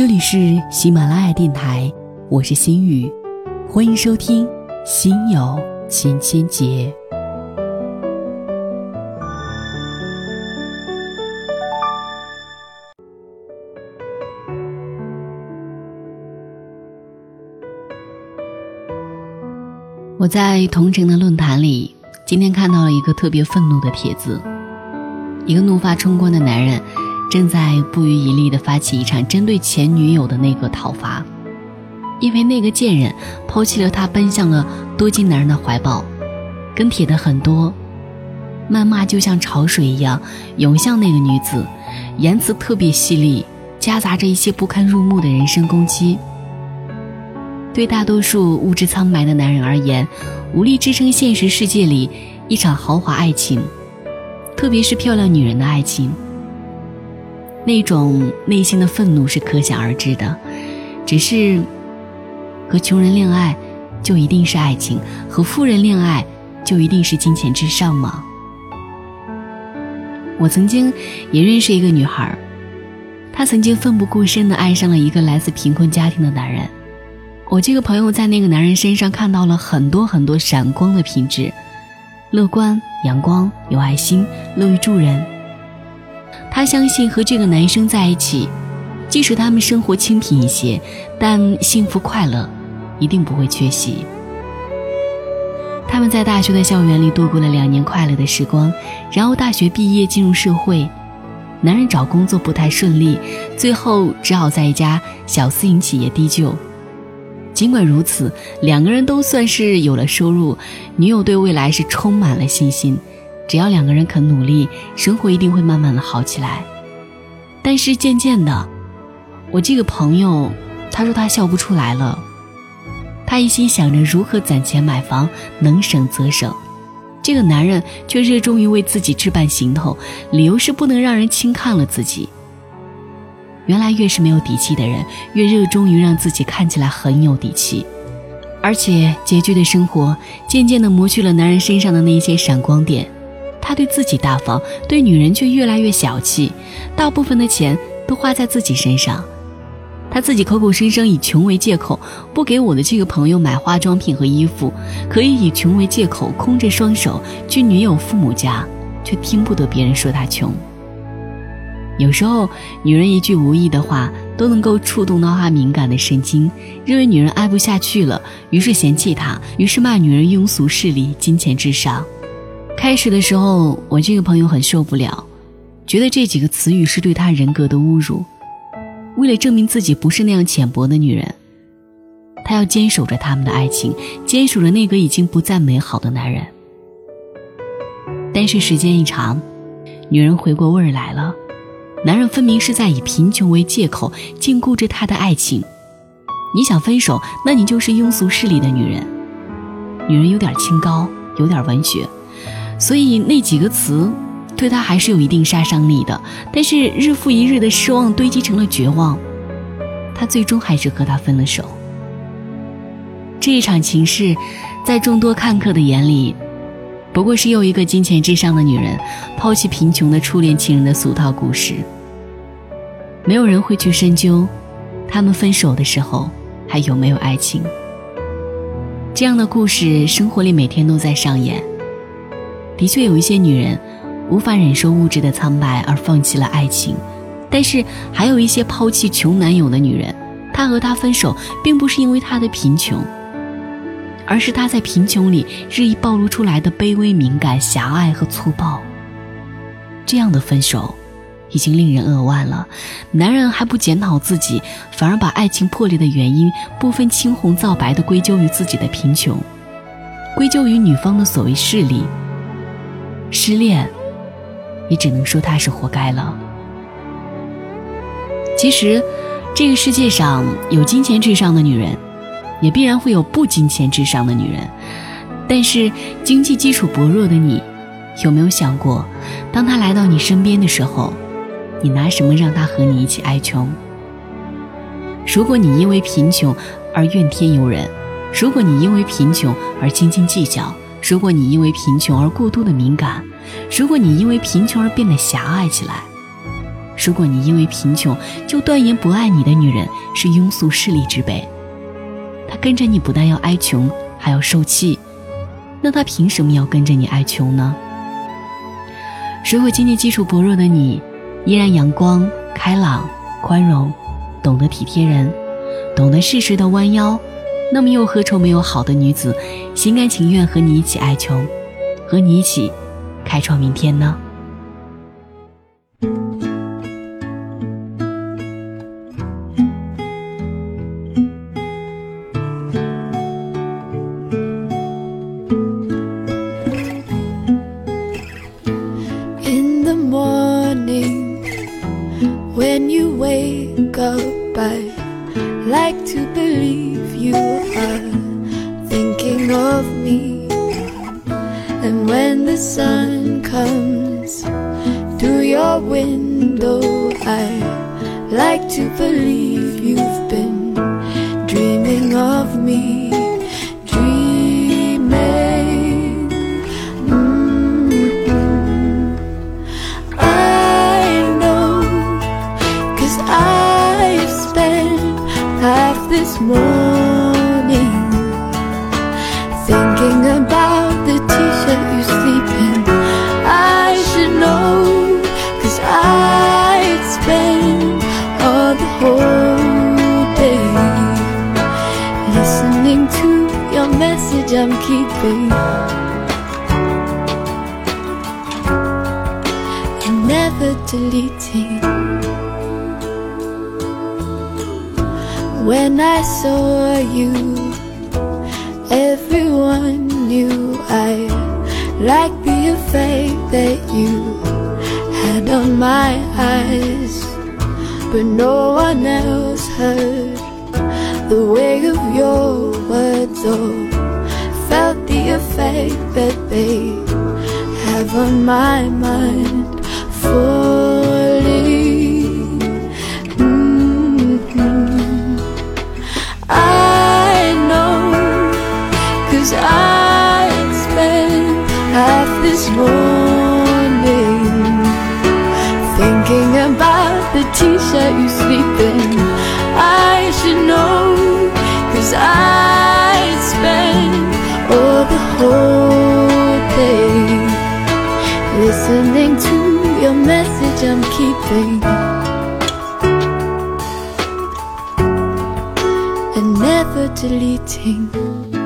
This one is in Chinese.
这里是喜马拉雅电台，我是心雨，欢迎收听《心有千千结》。我在同城的论坛里，今天看到了一个特别愤怒的帖子。一个怒发冲冠的男人，正在不遗余力地发起一场针对前女友的那个讨伐，因为那个贱人抛弃了他，奔向了多金男人的怀抱。跟帖的很多，谩骂就像潮水一样涌向那个女子，言辞特别犀利，夹杂着一些不堪入目的人身攻击。对大多数物质苍白的男人而言，无力支撑现实世界里一场豪华爱情，特别是漂亮女人的爱情。那种内心的愤怒是可想而知的。只是，和穷人恋爱，就一定是爱情；和富人恋爱，就一定是金钱至上吗？我曾经也认识一个女孩，她曾经奋不顾身地爱上了一个来自贫困家庭的男人。我这个朋友在那个男人身上看到了很多很多闪光的品质：乐观、阳光、有爱心、乐于助人。他相信和这个男生在一起，即使他们生活清贫一些，但幸福快乐一定不会缺席。他们在大学的校园里度过了两年快乐的时光，然后大学毕业进入社会，男人找工作不太顺利，最后只好在一家小私营企业低就。尽管如此，两个人都算是有了收入，女友对未来是充满了信心。只要两个人肯努力，生活一定会慢慢的好起来。但是渐渐的，我这个朋友，他说他笑不出来了。他一心想着如何攒钱买房，能省则省。这个男人却热衷于为自己置办行头，理由是不能让人轻看了自己。原来越是没有底气的人，越热衷于让自己看起来很有底气，而且拮据的生活渐渐地磨去了男人身上的那些闪光点。他对自己大方，对女人却越来越小气，大部分的钱都花在自己身上。他自己口口声声以穷为借口，不给我的这个朋友买化妆品和衣服，可以以穷为借口，空着双手去女友父母家，却听不得别人说他穷。有时候，女人一句无意的话都能够触动到他敏感的神经，认为女人爱不下去了，于是嫌弃他，于是骂女人庸俗势利、金钱至上。开始的时候，我这个朋友很受不了，觉得这几个词语是对他人格的侮辱。为了证明自己不是那样浅薄的女人，她要坚守着他们的爱情，坚守着那个已经不再美好的男人。但是时间一长，女人回过味儿来了。男人分明是在以贫穷为借口禁锢着他的爱情。你想分手，那你就是庸俗势利的女人。女人有点清高，有点文学，所以那几个词对他还是有一定杀伤力的。但是日复一日的失望堆积成了绝望，他最终还是和他分了手。这一场情事，在众多看客的眼里。不过是又一个金钱至上的女人抛弃贫穷的初恋情人的俗套故事。没有人会去深究，他们分手的时候还有没有爱情。这样的故事，生活里每天都在上演。的确有一些女人无法忍受物质的苍白而放弃了爱情，但是还有一些抛弃穷男友的女人，她和他分手并不是因为他的贫穷。而是他在贫穷里日益暴露出来的卑微、敏感、狭隘和粗暴。这样的分手，已经令人扼腕了。男人还不检讨自己，反而把爱情破裂的原因不分青红皂白地归咎于自己的贫穷，归咎于女方的所谓势力。失恋，也只能说他是活该了。其实，这个世界上有金钱至上的女人。也必然会有不金钱至上的女人，但是经济基础薄弱的你，有没有想过，当他来到你身边的时候，你拿什么让他和你一起挨穷？如果你因为贫穷而怨天尤人，如果你因为贫穷而斤斤计较，如果你因为贫穷而过度的敏感，如果你因为贫穷而变得狭隘起来，如果你因为贫穷就断言不爱你的女人是庸俗势利之辈。她跟着你不但要挨穷，还要受气，那她凭什么要跟着你挨穷呢？如果经济基础薄弱的你，依然阳光、开朗、宽容，懂得体贴人，懂得适时的弯腰，那么又何愁没有好的女子？心甘情愿和你一起爱穷，和你一起开创明天呢？like to believe you are thinking of me. And when the sun comes through your window, I like to believe you've been dreaming of me. This morning. Thinking about the t-shirt you sleep in I should know Cause I'd spend all the whole day Listening to your message I'm keeping. And never deleting When I saw you Everyone knew I liked the effect that you had on my eyes. But no one else heard the weight of your words Or felt the effect that they have on my mind. Fully Cause I spent half this morning Thinking about the t-shirt you sleep in. I should know Cause I spent all the whole day Listening to your message I'm keeping. And never deleting